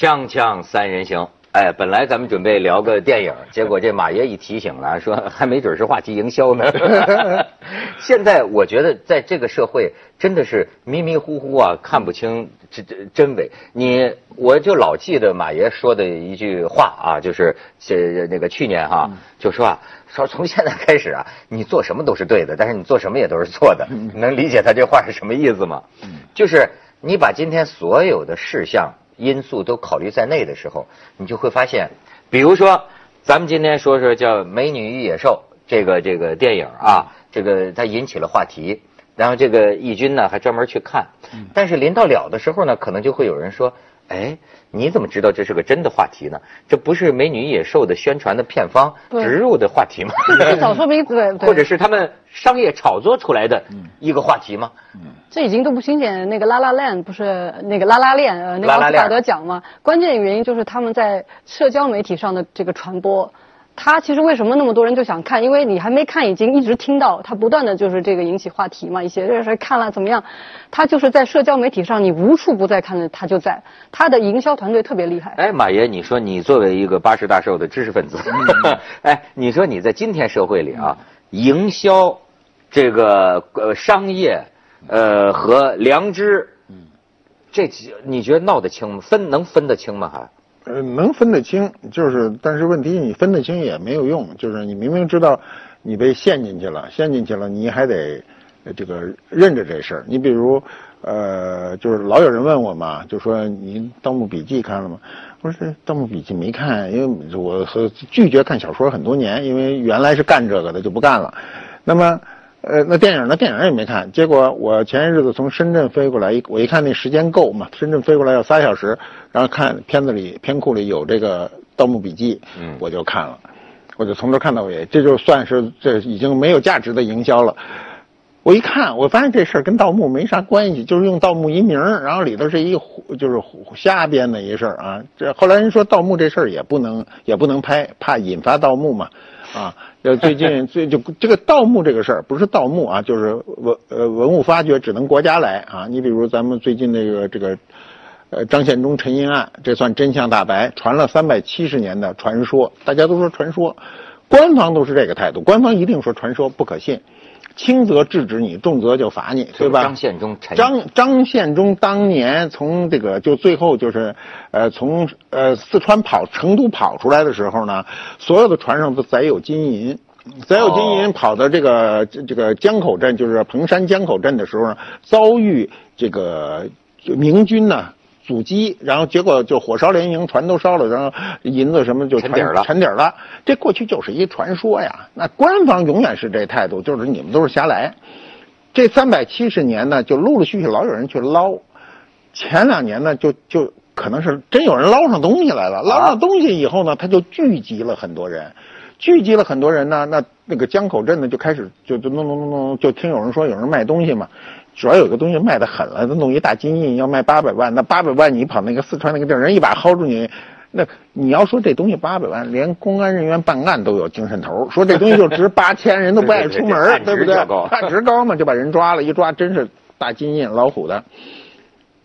锵锵三人行，哎，本来咱们准备聊个电影，结果这马爷一提醒了，说 还没准是话题营销呢。现在我觉得在这个社会真的是迷迷糊糊啊，看不清真真真伪。你我就老记得马爷说的一句话啊，就是这那个去年哈、就说啊，说从现在开始啊，你做什么都是对的，但是你做什么也都是错的。你能理解他这话是什么意思吗？就是你把今天所有的事项因素都考虑在内的时候，你就会发现，比如说，咱们今天说说叫《美女与野兽》这个这个电影啊，这个它引起了话题，然后这个义军呢还专门去看，但是临到了的时候呢，可能就会有人说，哎，你怎么知道这是个真的话题呢？这不是《美女野兽》的宣传的片方植入的话题吗？至少说明 对对，或者是他们商业炒作出来的一个话题吗？这已经都不新鲜。那个《拉拉链》不是那个《拉拉链》呃，那个拉拉链奥斯卡得奖吗？关键原因就是他们在社交媒体上的这个传播。他其实为什么那么多人就想看？因为你还没看，已经一直听到他不断的就是这个引起话题嘛，一些热谁看了怎么样？他就是在社交媒体上，你无处不在看的，他就在。他的营销团队特别厉害。哎，马爷，你说你作为一个八十大寿的知识分子，哎，你说你在今天社会里啊，营销这个呃商业呃和良知，这几你觉得闹得清吗？分能分得清吗？还？呃，能分得清，就是，但是问题你分得清也没有用，就是你明明知道你被陷进去了，陷进去了，你还得这个认着这事儿。你比如，呃，就是老有人问我嘛，就说你《盗墓笔记》看了吗？我说《盗墓笔记》没看，因为我和拒绝看小说很多年，因为原来是干这个的就不干了。那么。呃，那电影呢？电影也没看。结果我前些日子从深圳飞过来，一我一看那时间够嘛，深圳飞过来要仨小时，然后看片子里片库里有这个《盗墓笔记》，嗯我就看了，我就从头看到尾，这就算是这已经没有价值的营销了。我一看，我发现这事儿跟盗墓没啥关系，就是用盗墓一名，然后里头是一个就是瞎编的一事儿啊。这后来人说盗墓这事儿也不能也不能拍，怕引发盗墓嘛。啊，要，最近 最就这个盗墓这个事儿，不是盗墓啊，就是文呃文物发掘只能国家来啊。你比如咱们最近那个这个，呃张献忠沉银案，这算真相大白，传了三百七十年的传说，大家都说传说，官方都是这个态度，官方一定说传说不可信，轻则制止你，重则就罚你，对吧？张献忠张张献忠当年从这个就最后就是，呃，从呃四川跑成都跑出来的时候呢，所有的船上都载有金银，载有金银跑到这个、这这个江口镇，就是彭山江口镇的时候呢，遭遇这个明军呢。阻击，然后结果就火烧连营，船都烧了，然后银子什么就沉底了沉底了。这过去就是一传说呀，那官方永远是这态度，就是你们都是瞎来。这三百七十年呢，就陆陆续续老有人去捞。前两年呢，就就可能是真有人捞上东西来了。捞上东西以后呢，他就聚集了很多人，聚集了很多人呢，那那个江口镇呢就开始就就弄弄弄弄，就听有人说有人卖东西嘛。主要有个东西卖的狠了，他弄一大金印要卖八百万，那八百万你跑那个四川那个地儿，人一把薅住你。那你要说这东西八百万，连公安人员办案都有精神头，说这东西就值 八千，人都不爱出门儿，对不对？值高嘛，就把人抓了，一抓真是大金印老虎的。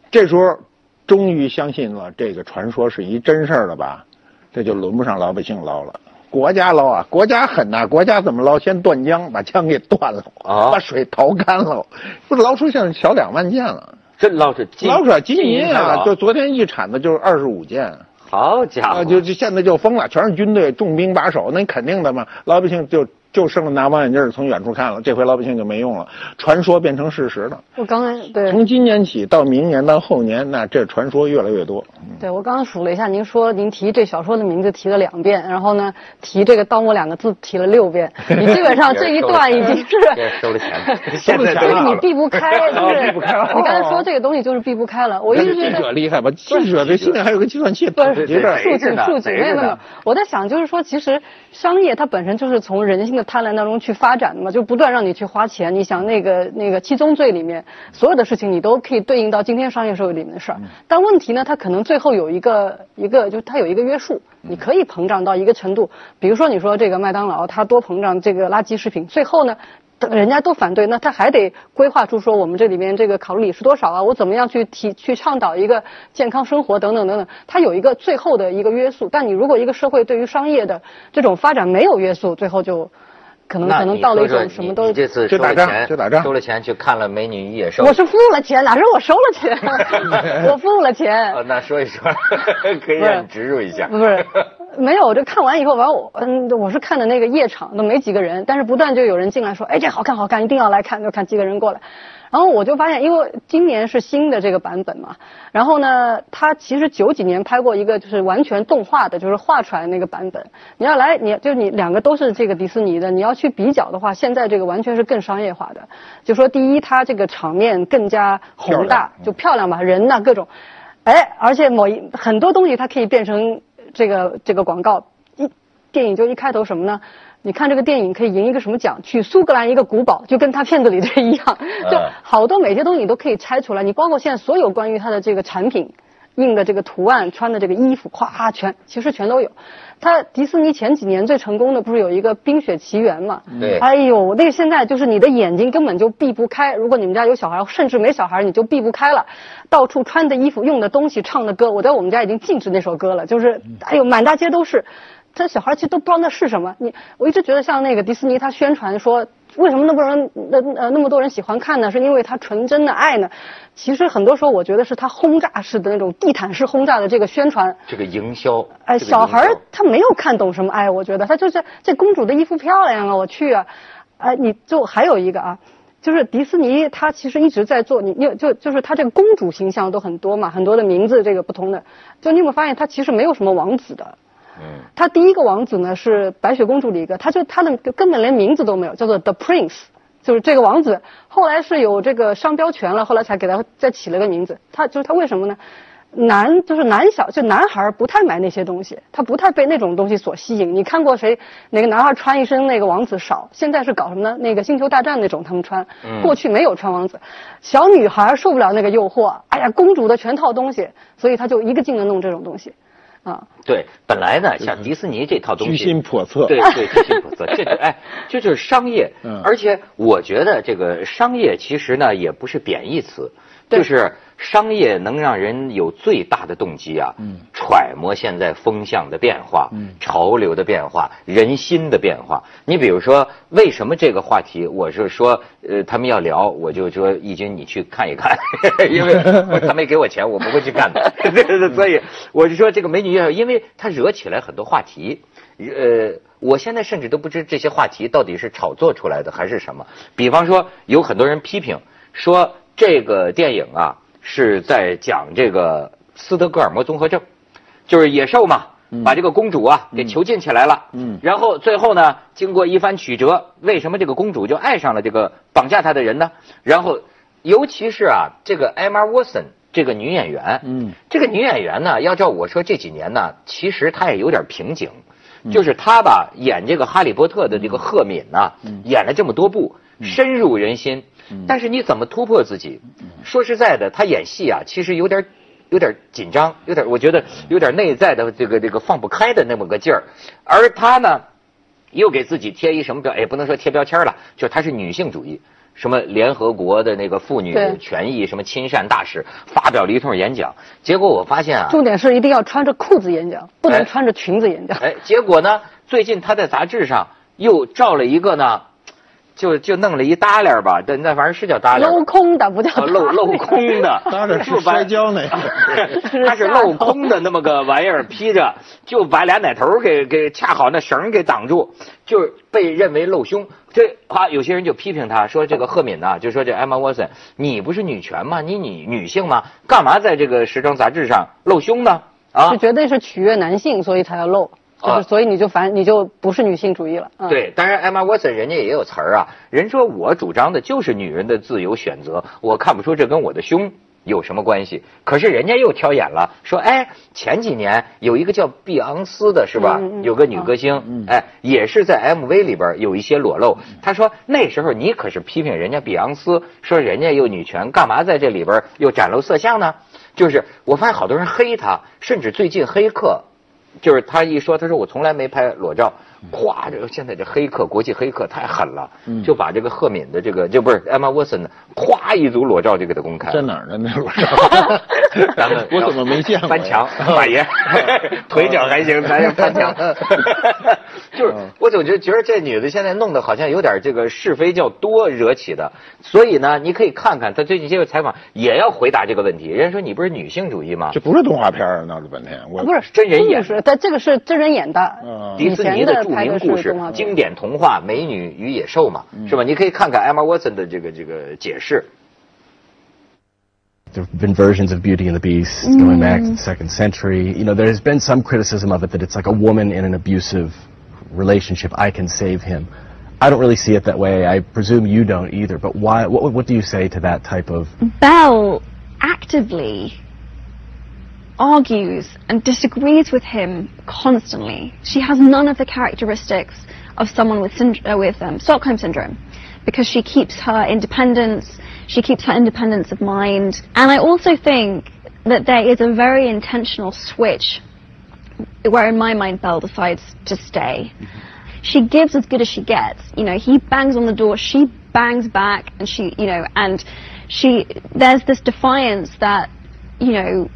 这时候终于相信了这个传说是一真事儿了吧？这就轮不上老百姓捞了。国家捞啊，国家狠呐、国家怎么捞？先断江，把江给断了，啊把水淘干了，不捞出现小两万件了，这捞出金捞出来金银才啊！捞就昨天一铲子就是二十五件。好家伙，啊，就就现在就疯了，全是军队重兵把守，那你肯定的嘛。老百姓就就剩了拿望远镜从远处看了，这回老百姓就没用了，传说变成事实了。我刚才对从今年起到明年到后年，那这传说越来越多。对，我刚刚数了一下，您说您提这小说的名字提了两遍，然后呢，提这个“盗墓”两个字提了六遍，你基本上这一段已经是这 收了钱了，收了钱了所以你避不开，就是避不开你刚才说这个东西就是避不开了。我一直觉记者厉害吧？记者这心里还有个计算器，不是统计着。数据数据，贼着呢没有没有。我在想，就是说，其实商业它本身就是从人性的贪婪当中去发展的嘛，就不断让你去花钱。你想那个那个七宗罪里面所有的事情，你都可以对应到今天商业社会里面的事儿。但问题呢，它可能最后有一个一个，就它有一个约束，你可以膨胀到一个程度。比如说，你说这个麦当劳它多膨胀这个垃圾食品，最后呢？人家都反对，那他还得规划出说我们这里面这个卡路里是多少啊？我怎么样去提去倡导一个健康生活等等等等，它有一个最后的一个约束。但你如果一个社会对于商业的这种发展没有约束，最后就可能可能到了一种什么都。你这次收了钱，收了钱去看了美女与野兽。我是付了钱，哪是我收了钱？我付了钱。那说一说，可以让你植入一下。不是。没有，我这看完以后，完我嗯，我是看的那个夜场，都没几个人，但是不断就有人进来说，哎，这好看好看，一定要来看，就看几个人过来，然后我就发现，因为今年是新的这个版本嘛，然后呢，他其实九几年拍过一个就是完全动画的，就是画出来那个版本，你要来，你就你两个都是这个迪士尼的，你要去比较的话，现在这个完全是更商业化的，就说第一，它这个场面更加宏大，就漂亮吧，人呐各种，哎，而且某一很多东西它可以变成。这个这个广告一电影就一开头什么呢？你看这个电影可以赢一个什么奖？去苏格兰一个古堡，就跟他片子里的一样，就好多每些东西你都可以拆出来。你包括现在所有关于它的这个产品。印的这个图案，穿的这个衣服，咵全其实全都有。他迪士尼前几年最成功的不是有一个《冰雪奇缘》嘛？对。哎呦，那个现在就是你的眼睛根本就避不开。如果你们家有小孩，甚至没小孩，你就避不开了。到处穿的衣服、用的东西、唱的歌，我在我们家已经禁止那首歌了。就是哎呦，满大街都是。这小孩其实都不知道那是什么。你我一直觉得像那个迪士尼，他宣传说。为什么那么多人那呃那么多人喜欢看呢？是因为他纯真的爱呢？其实很多时候我觉得是他轰炸式的那种地毯式轰炸的这个宣传。这个营销。哎，小孩他没有看懂什么爱，我觉得他就是这公主的衣服漂亮啊，我去啊！哎，你就还有一个啊，就是迪士尼它其实一直在做，你你就就是它这个公主形象都很多嘛，很多的名字这个不同的，就你有没有发现它其实没有什么王子的。嗯，他第一个王子呢是白雪公主的一个，他就他的根本连名字都没有，叫做 The Prince，就是这个王子。后来是有这个商标权了，后来才给他再起了个名字。他就是他为什么呢？男就是男小就男孩不太买那些东西，他不太被那种东西所吸引。你看过谁哪个男孩穿一身那个王子少？现在是搞什么呢？那个星球大战那种他们穿，过去没有穿王子。小女孩受不了那个诱惑，哎呀，公主的全套东西，所以他就一个劲的弄这种东西。啊，对，本来呢，像迪士尼这套东西，居心叵测，对对，居心叵测，这就哎，这就是商业，而且我觉得这个商业其实呢也不是贬义词，就是。商业能让人有最大的动机啊，揣摩现在风向的变化、嗯潮流的变化、人心的变化。你比如说，为什么这个话题，我是说，呃，他们要聊，我就说，义军你去看一看，因为他没给我钱，我不会去干的。所以我就说，这个美女也，因为她惹起来很多话题。呃，我现在甚至都不知这些话题到底是炒作出来的还是什么。比方说，有很多人批评说这个电影啊。是在讲这个斯德哥尔摩综合症，就是野兽嘛，把这个公主啊给囚禁起来了，嗯，然后最后呢，经过一番曲折，为什么这个公主就爱上了这个绑架她的人呢？然后，尤其是啊，这个艾玛沃森这个女演员，嗯，这个女演员呢，要照我说这几年呢，其实她也有点瓶颈，就是她吧演这个哈利波特的这个赫敏呢，演了这么多部，深入人心。但是你怎么突破自己？说实在的，他演戏啊，其实有点有点紧张，有点我觉得有点内在的这个这个放不开的那么个劲儿。而他呢，又给自己贴一什么标？也不能说贴标签了，就他是女性主义，什么联合国的那个妇女权益什么亲善大使，发表了一通演讲。结果我发现啊，重点是一定要穿着裤子演讲，不能穿着裙子演讲。哎，结果呢，最近他在杂志上又照了一个呢。就就弄了一搭链吧，那那玩意儿是叫搭链。镂空的不叫镂镂空的，搭链 是摔跤那个。它是镂空的那么个玩意儿披着，就把俩奶头给给恰好那绳给挡住，就被认为露胸。这啊，有些人就批评他说这个赫敏呐，就说这艾玛沃森，你不是女权吗？你女女性吗？干嘛在这个时装杂志上露胸呢？啊，是绝对是取悦男性，所以才要露。就是，所以你就反，你就不是女性主义了。对，当然，艾玛沃森人家也有词儿啊。人说我主张的就是女人的自由选择，我看不出这跟我的胸有什么关系。可是人家又挑眼了，说，哎，前几年有一个叫碧昂斯的，是吧？有个女歌星，哎，也是在 MV 里边有一些裸露。他说那时候你可是批评人家碧昂斯，说人家又女权，干嘛在这里边又展露色相呢？就是我发现好多人黑他，甚至最近黑客。就是他一说，他说我从来没拍裸照，咵，这个现在这黑客国际黑客太狠了，就把这个赫敏的这个就不是 Emma Watson 的，咵一组裸照就给他公开。在哪儿呢？那裸照？咱们 我怎么没见过？翻墙，马爷，腿脚还行，咱要翻墙。就是我总觉得觉得这女的现在弄得好像有点这个是非较多惹起的，所以呢，你可以看看她最近接受采访也要回答这个问题。人家说你不是女性主义吗？这不是动画片啊，闹了半天，我不是真人演是，但这个是真人演的。嗯迪士尼的著名故事经典童话《美女与野兽》嘛，是吧？你可以看看 Emma Watson 的这个这个解释。There have been versions of Beauty and the Beast going back to the second century. You know, there has been some criticism of it that it's like a woman in an abusive relationship. I can save him. I don't really see it that way. I presume you don't either. But why? What, what do you say to that type of? Belle actively argues and disagrees with him constantly. She has none of the characteristics of someone with, synd- uh, with um, Stockholm syndrome because she keeps her independence, she keeps her independence of mind. And I also think that there is a very intentional switch where in my mind Belle decides to stay. She gives as good as she gets. You know, he bangs on the door, she bangs back, and she, you know, and she, there's this defiance that, you know,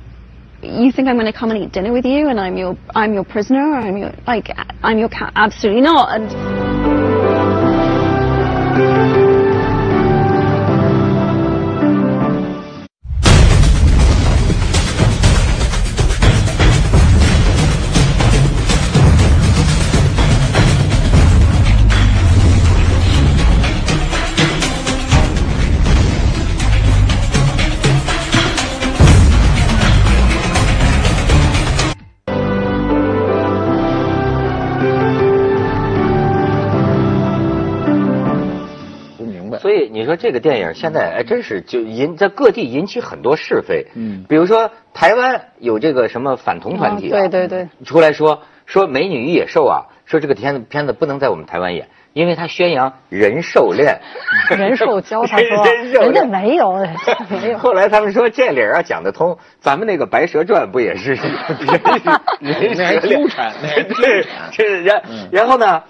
you think I'm going to come and eat dinner with you, and I'm your, I'm your prisoner, I'm your, like, I'm your cat, absolutely not. And 说这个电影现在哎，真是就引在各地引起很多是非。嗯比如说台湾有这个什么反同团体、啊啊对对对，出来说说《美女与野兽》啊，说这个片子片子不能在我们台湾演，因为它宣扬人兽恋。人兽交，他说人兽人家。没有，没有。后来他们说这理儿要讲得通，咱们那个《白蛇传》不也是人蛇恋纠缠对，这然嗯然后呢，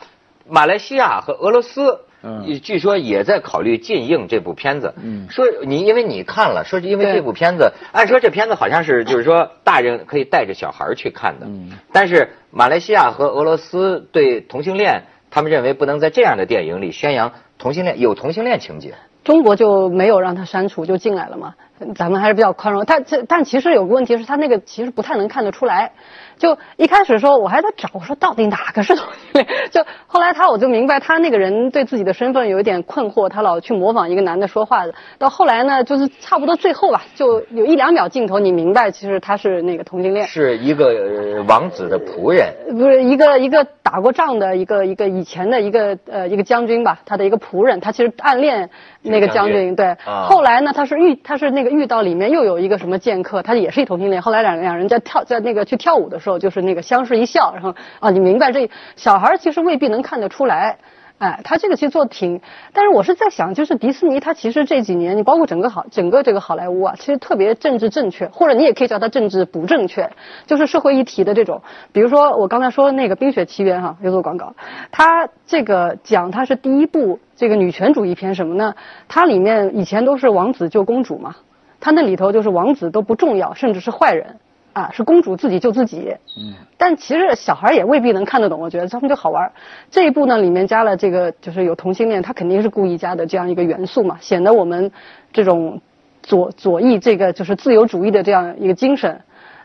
马来西亚和俄罗斯。嗯据说也在考虑禁映这部片子。嗯说你因为你看了，说是因为这部片子，按说这片子好像是就是说大人可以带着小孩去看的。嗯但是马来西亚和俄罗斯对同性恋，他们认为不能在这样的电影里宣扬同性恋，有同性恋情节。中国就没有让他删除，就进来了嘛。咱们还是比较宽容。但这但其实有个问题是他那个其实不太能看得出来。就一开始的时候我还在找，我说到底哪个是同性恋？就后来他我就明白他那个人对自己的身份有一点困惑，他老去模仿一个男的说话的。到后来呢，就是差不多最后吧，就有一两秒镜头你明白其实他是那个同性恋。是一个呃王子的仆人。不是一个一个打过仗的一个一个以前的一个呃一个将军吧，他的一个仆人，他其实暗恋那个将将军军，对。啊后来呢，他是遇他是那个遇到里面又有一个什么剑客，他也是一同性恋。后来两两人在跳在那个去跳舞的时候，就是那个相视一笑，然后啊，你明白这小孩其实未必能看得出来。哎，他这个其实做的挺，但是我是在想，就是迪士尼，它其实这几年，你包括整个好整个这个好莱坞啊，其实特别政治正确，或者你也可以叫它政治不正确，就是社会议题的这种。比如说我刚才说的那个《冰雪奇缘》哈，又做广告，它这个讲它是第一部这个女权主义片什么呢？它里面以前都是王子救公主嘛，它那里头就是王子都不重要，甚至是坏人。啊，是公主自己救自己。嗯，但其实小孩也未必能看得懂，我觉得他们就好玩。这一部呢，里面加了这个，就是有同性恋，他肯定是故意加的这样一个元素嘛，显得我们这种左左翼这个就是自由主义的这样一个精神。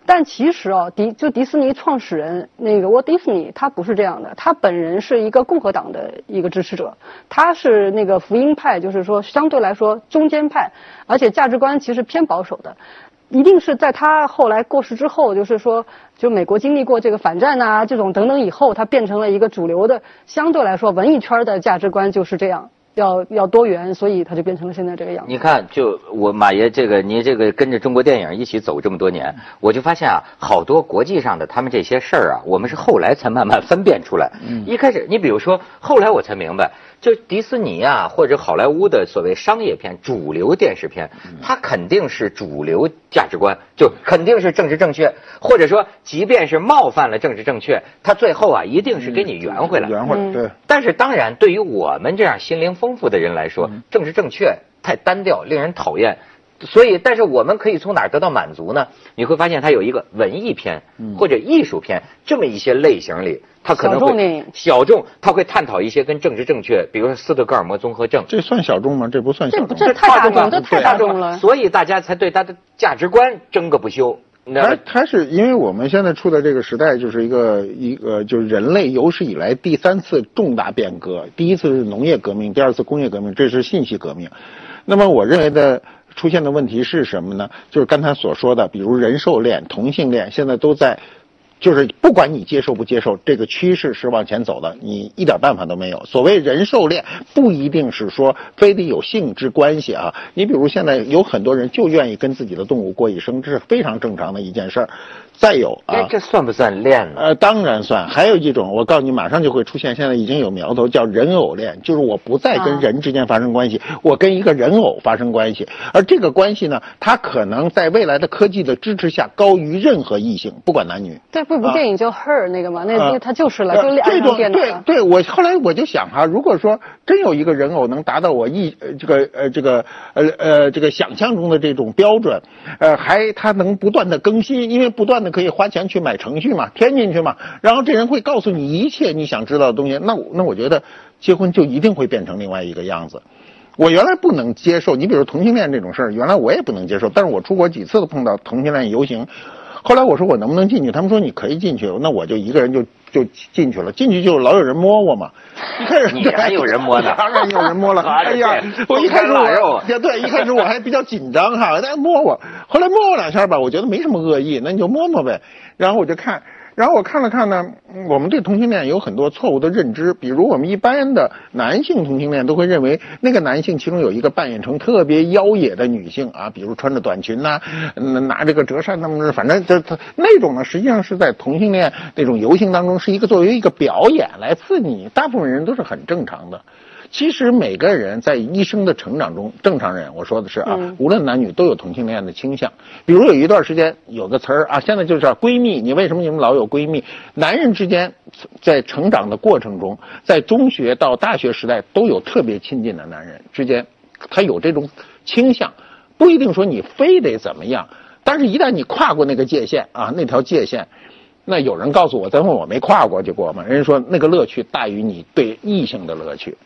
但其实哦，迪就迪士尼创始人那个沃迪士尼，他不是这样的，他本人是一个共和党的一个支持者，他是那个福音派，就是说相对来说中间派，而且价值观其实偏保守的。一定是在他后来过世之后，就是说，就美国经历过这个反战啊，这种等等以后，他变成了一个主流的，相对来说文艺圈的价值观就是这样。要要多元，所以它就变成了现在这个样子。你看，就我马爷这个，您这个跟着中国电影一起走这么多年，我就发现啊，好多国际上的他们这些事儿啊，我们是后来才慢慢分辨出来。嗯一开始，你比如说，后来我才明白，就迪士尼啊，或者好莱坞的所谓商业片、主流电视片，它肯定是主流价值观，就肯定是政治正确，或者说，即便是冒犯了政治正确，它最后啊，一定是给你圆回来。圆回来，对。但是当然，对于我们这样心灵丰富的人来说，政治正确太单调，令人讨厌。所以，但是我们可以从哪儿得到满足呢？你会发现，它有一个文艺片或者艺术片这么一些类型里，它可能会小众，它会探讨一些跟政治正确，比如说斯德哥尔摩综合症。这算小众吗？这不算小众。这不这太大众，这太大众了。所以大家才对它的价值观争个不休。那它它是因为我们现在处的这个时代，就是一个一个就是人类有史以来第三次重大变革。第一次是农业革命，第二次工业革命，这是信息革命。那么我认为的出现的问题是什么呢？就是刚才所说的，比如人兽恋、同性恋，现在都在。就是不管你接受不接受，这个趋势是往前走的，你一点办法都没有。所谓人兽恋，不一定是说非得有性之关系啊。你比如现在有很多人就愿意跟自己的动物过一生，这是非常正常的一件事儿。再有啊哎，，这算不算恋呢？呃，当然算。还有一种，我告诉你，马上就会出现，现在已经有苗头，叫人偶恋，就是我不再跟啊人之间发生关系，我跟一个人偶发生关系，而这个关系呢，它可能在未来的科技的支持下高于任何异性，不管男女。这不有部电影叫《Her》那个嘛，那啊那他就是了，呃就两电的了。对对，我后来我就想哈、如果说真有一个人偶能达到我意呃这个呃这个呃呃这个想象中的这种标准，呃还他能不断的更新，因为不断那可以花钱去买程序嘛，添进去嘛，然后这人会告诉你一切你想知道的东西，那我那我觉得结婚就一定会变成另外一个样子。我原来不能接受，你比如同性恋这种事儿，原来我也不能接受，但是我出国几次都碰到同性恋游行，后来我说我能不能进去，他们说你可以进去，那我就一个人就就进去了，进去就老有人摸我嘛，一开始你还有人摸呢？当然有人摸了，哎呀，我一开始我对对，一开始我还比较紧张哈，大家摸我，后来摸我两下吧，我觉得没什么恶意，那你就摸摸呗，然后我就看。然后我看了看呢，我们对同性恋有很多错误的认知，比如我们一般的男性同性恋都会认为那个男性其中有一个扮演成特别妖冶的女性啊，比如穿着短裙呐、拿这个折扇那么反正这他那种呢，实际上是在同性恋那种游行当中是一个作为一个表演来刺激你，大部分人都是很正常的。其实每个人在一生的成长中，正常人我说的是啊，无论男女都有同性恋的倾向。比如有一段时间有个词儿啊，现在就是闺蜜。你为什么你们老有闺蜜？男人之间在成长的过程中，在中学到大学时代都有特别亲近的男人之间，他有这种倾向，不一定说你非得怎么样，但是一旦你跨过那个界限啊，那条界限。那有人告诉我，再问我没跨过，就过嘛，人家说那个乐趣大于你对异性的乐趣。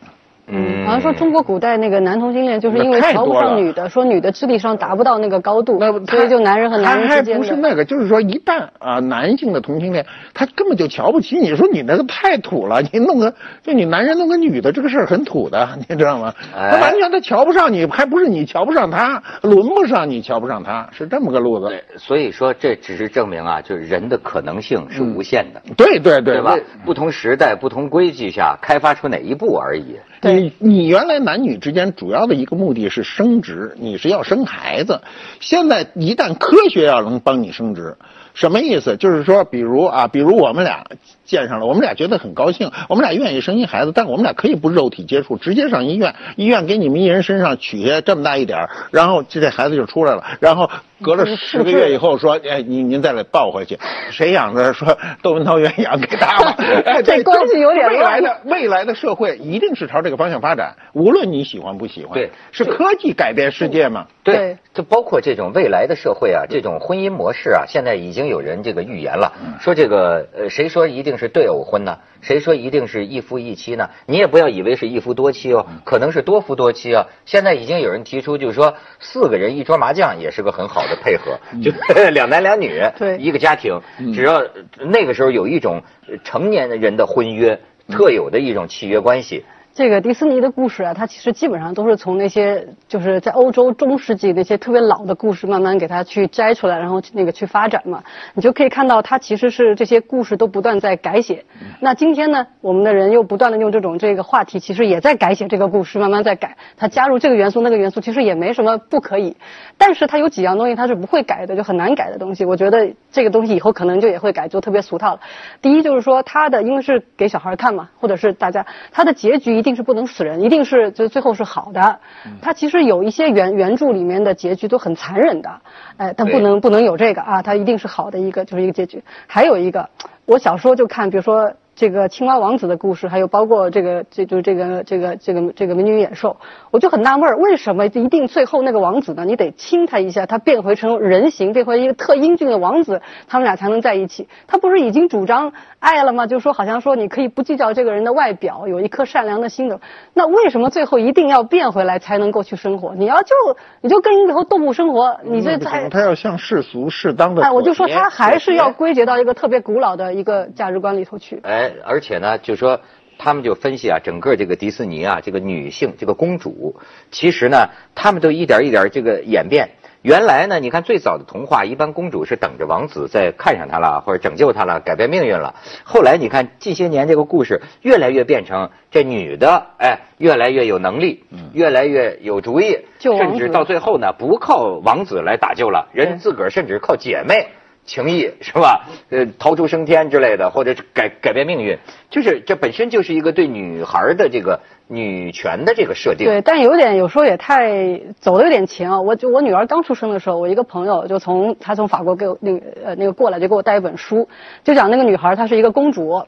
嗯，好像说中国古代那个男同性恋，就是因为瞧不上女的，说女的智力上达不到那个高度，那所以就男人和男人之间的。不是那个，就是说一旦啊男性的同性恋，他根本就瞧不起你，说你那个太土了，你弄个就你男人弄个女的这个事儿很土的，你知道吗？哎他完全他瞧不上你，还不是你瞧不上他，轮不上你瞧不上他，是这么个路子。对，所以说这只是证明啊，就是人的可能性是无限的，对对对对吧？不同时代、不同规矩下开发出哪一步而已。你你原来男女之间主要的一个目的是生殖，你是要生孩子。现在一旦科学要能帮你生殖，什么意思？就是说，比如啊，比如我们俩见上了，我们俩觉得很高兴，我们俩愿意生一孩子，但我们俩可以不肉体接触，直接上医院，医院给你们一人身上取下这么大一点儿然后这这孩子就出来了，然后隔了十个月以后说，哎，您您再来抱回去，谁养着？说窦文涛原养给他了，哎，这关系有点未来的未来的社会一定是朝这个方向发展，无论你喜欢不喜欢。对是科技改变世界嘛？对对，就包括这种未来的社会啊，这种婚姻模式啊，现在已经有人这个预言了，嗯说这个呃，谁说一定是对偶婚呢？谁说一定是一夫一妻呢？你也不要以为是一夫多妻哦，嗯可能是多夫多妻啊。现在已经有人提出，就是说四个人一桌麻将也是个很好的配合，嗯就 两男两女，对一个家庭，只要那个时候有一种成年人的婚约，特有的一种契约关系。这个迪士尼的故事啊，它其实基本上都是从那些就是在欧洲中世纪那些特别老的故事慢慢给它去摘出来，然后那个去发展嘛。你就可以看到，它其实是这些故事都不断在改写。那今天呢，我们的人又不断的用这种这个话题，其实也在改写这个故事，慢慢在改。它加入这个元素那个元素，其实也没什么不可以。但是它有几样东西它是不会改的，就很难改的东西。我觉得这个东西以后可能就也会改，就特别俗套了。第一就是说，它的因为是给小孩看嘛，或者是大家，它的结局一定是不能死人，一定是就最后是好的。它其实有一些原原著里面的结局都很残忍的，哎，但不能不能有这个啊，它一定是好的一个就是一个结局。还有一个，我小时候就看，比如说。这个青蛙王子的故事，还有包括这个，这就这个这个这个这个美女与野兽，我就很纳闷，为什么一定最后那个王子呢？你得亲他一下，他变回成人形，变回一个特英俊的王子，他们俩才能在一起。他不是已经主张爱了吗？就说好像说你可以不计较这个人的外表，有一颗善良的心的。那为什么最后一定要变回来才能够去生活？你要就你就跟以后动物生活，你这才他要向世俗适当的。哎，我就说他还是要归结到一个特别古老的一个价值观里头去。哎。而且呢，就说他们就分析啊，整个这个迪士尼啊，这个女性这个公主，其实呢，他们都一点一点这个演变。原来呢，你看最早的童话，一般公主是等着王子再看上她了，或者拯救她了，改变命运了。后来你看近些年这个故事越来越变成这女的，哎，越来越有能力，越来越有主意，甚至到最后呢，不靠王子来打救了，人自个儿甚至靠姐妹。情谊是吧？呃，逃出升天之类的，或者改改变命运，就是这本身就是一个对女孩的这个女权的这个设定。对，但有点有时候也太走的有点前啊！我就我女儿刚出生的时候，我一个朋友就从他从法国给我那个呃那个过来，就给我带一本书，就讲那个女孩她是一个公主，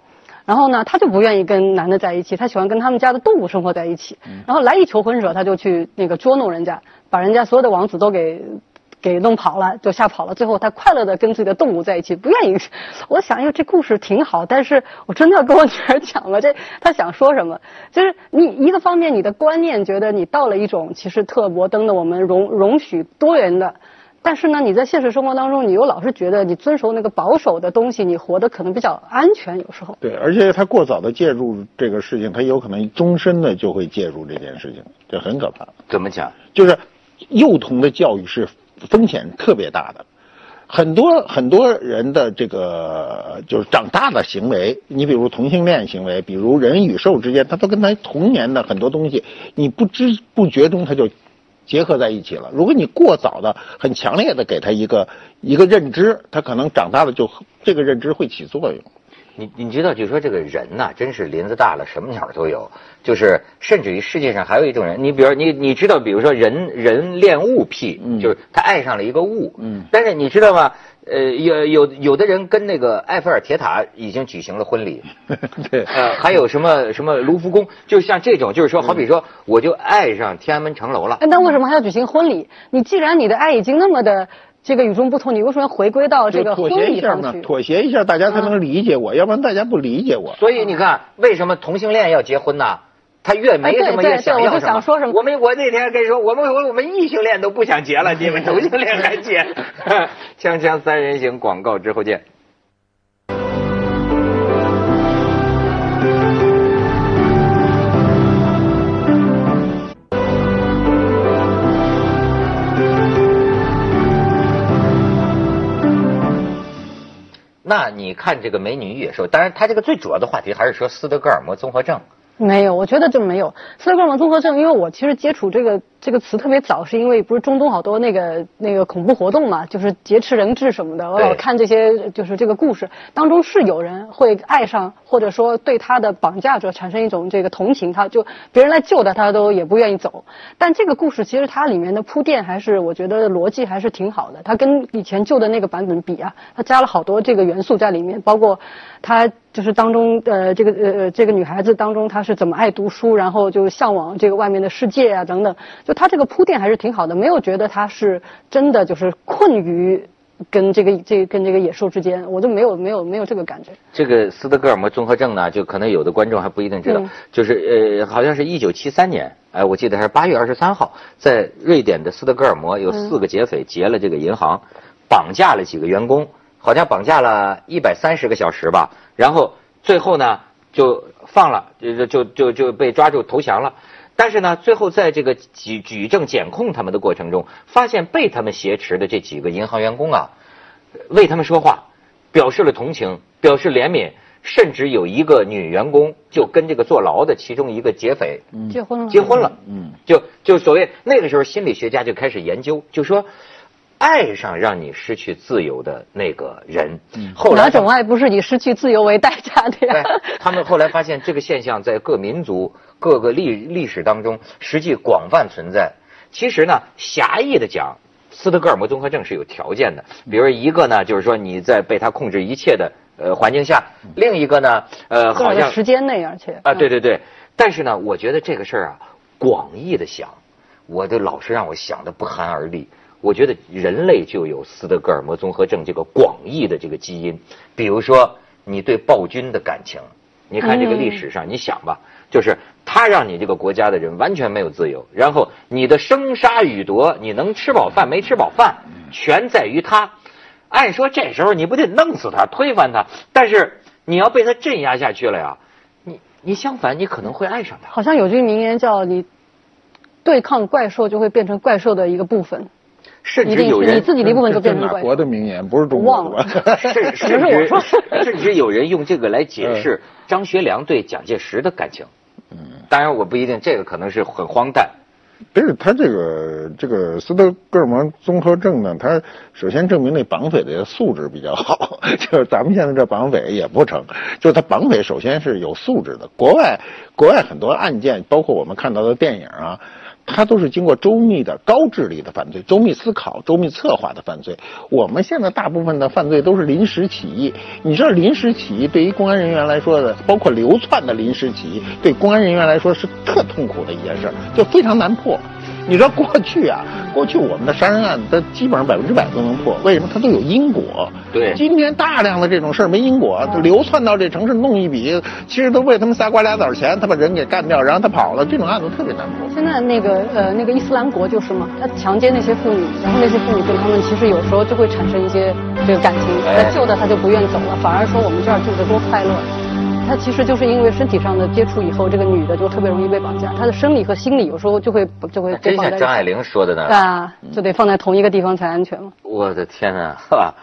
然后呢她就不愿意跟男的在一起，她喜欢跟他们家的动物生活在一起，然后来一求婚者，她就去那个捉弄人家，把人家所有的王子都给。给弄跑了，就吓跑了。最后他快乐的跟自己的动物在一起，不愿意。我想，哎呦，这故事挺好，但是我真的要跟我女儿讲吗？这他想说什么？就是你一个方面，你的观念觉得你到了一种其实特摩登的，我们容容许多元的，但是呢，你在现实生活当中，你又老是觉得你遵守那个保守的东西，你活得可能比较安全，有时候。对，而且他过早的介入这个事情，他有可能终身的就会介入这件事情，这很可怕。怎么讲？就是幼童的教育是。风险特别大的，很多很多人的这个就是长大的行为，你比如同性恋行为，比如人与兽之间，他都跟他童年的很多东西，你不知不觉中他就结合在一起了。如果你过早的、很强烈的给他一个一个认知，他可能长大了就这个认知会起作用。你你知道，就说这个人呐，真是林子大了，什么鸟都有。就是甚至于世界上还有一种人，你比如你你知道，比如说人人恋物癖，就是他爱上了一个物。嗯。但是你知道吗？呃，有有有的人跟那个埃菲尔铁塔已经举行了婚礼。对。呃，还有什么什么卢浮宫，就像这种，就是说，好比说，我就爱上天安门城楼了。那为什么还要举行婚礼？你既然你的爱已经那么的。这个与众不同，你为什么要回归到这个婚礼上去？妥协一下，大家才能理解我，要不然大家不理解我。所以你看，为什么同性恋要结婚呢？他越没什么越想要什么。我们我那天跟你说，我们我我们异性恋都不想结了，你们同性恋还结？锵锵三人行，广告之后见。那你看这个美女与野兽，当然，他这个最主要的话题还是说斯德哥尔摩综合症。没有，我觉得就没有斯德哥尔摩综合症，因为我其实接触这个。这个词特别早，是因为不是中东好多那个那个恐怖活动嘛，就是劫持人质什么的。我老看这些，就是这个故事当中是有人会爱上，或者说对他的绑架者产生一种这个同情，他就别人来救他，他都也不愿意走。但这个故事其实它里面的铺垫还是我觉得逻辑还是挺好的。它跟以前旧的那个版本比啊，它加了好多这个元素在里面，包括它就是当中呃这个呃这个女孩子当中她是怎么爱读书，然后就向往这个外面的世界啊等等。就她这个铺垫还是挺好的，没有觉得她是真的就是困于跟这个这跟这个野兽之间，我就没有没有没有这个感觉。这个斯德哥尔摩综合症呢，就可能有的观众还不一定知道，就是呃，好像是一九七三年，哎，我记得还是八月二十三号，在瑞典的斯德哥尔摩有四个劫匪劫了这个银行，绑架了几个员工，好像绑架了一百三十个小时吧，然后最后呢，就放了，就就就就被抓住投降了。但是呢，最后在这个举举证检控他们的过程中，发现被他们挟持的这几个银行员工啊，为他们说话，表示了同情，表示怜悯，甚至有一个女员工就跟这个坐牢的其中一个劫匪结婚了，结婚了，嗯，就就所谓那个时候心理学家就开始研究，就说爱上让你失去自由的那个人，后来哪种爱不是以失去自由为代价的呀？对，他们后来发现这个现象在各民族、各个历历史当中实际广泛存在。其实呢，狭义的讲，斯德哥尔摩综合症是有条件的。比如一个呢，就是说你在被他控制一切的呃环境下；另一个呢，呃，好像时间内，而且啊，对对对。但是呢，我觉得这个事儿啊，广义的想，我的老是让我想的不寒而栗。我觉得人类就有斯德哥尔摩综合症这个广义的这个基因。比如说，你对暴君的感情，你看这个历史上，你想吧，就是他让你这个国家的人完全没有自由，然后你的生杀予夺，你能吃饱饭没吃饱饭，全在于他。按说这时候你不得弄死他，推翻他，但是你要被他镇压下去了呀，你你相反，你可能会爱上他。好像有句名言叫你对抗怪兽就会变成怪兽的一个部分，甚至有人你自己的一部分就变成 哪国。的名言？不是中国的吧？甚甚可能是我至说 甚至有人用这个来解嗯释张学良对蒋介石的感情。嗯，当然我不一定，这个可能是很荒诞。不是他这个这个斯德哥尔摩综合症呢，他首先证明那绑匪的素质比较好，就是咱们现在这绑匪也不成，就是他绑匪首先是有素质的。国外国外很多案件，包括我们看到的电影啊，它都是经过周密的高智力的犯罪、周密思考、周密策划的犯罪。我们现在大部分的犯罪都是临时起意，你知道临时起意对于公安人员来说的，包括流窜的临时起意，对公安人员来说是特痛苦的一件事，就非常难破。你知道过去啊，过去我们的杀人案，它基本上百分之百都能破，为什么？它都有因果。对今天大量的这种事儿没因果，流窜到这城市弄一笔，其实都为他们仨瓜俩枣钱，他把人给干掉，然后他跑了，这种案子特别难破。现在那个呃那个伊斯兰国就是嘛，他强奸那些妇女，然后那些妇女跟他们其实有时候就会产生一些这个感情，哎他救的他就不愿走了，反而说我们这儿住的多快乐。他其实就是因为身体上的接触以后，这个女的就特别容易被绑架，她的生理和心理有时候就会就会被真绑在一起。像张爱玲说的呢。啊，就得放在同一个地方才安全嘛。我的天哪，哈！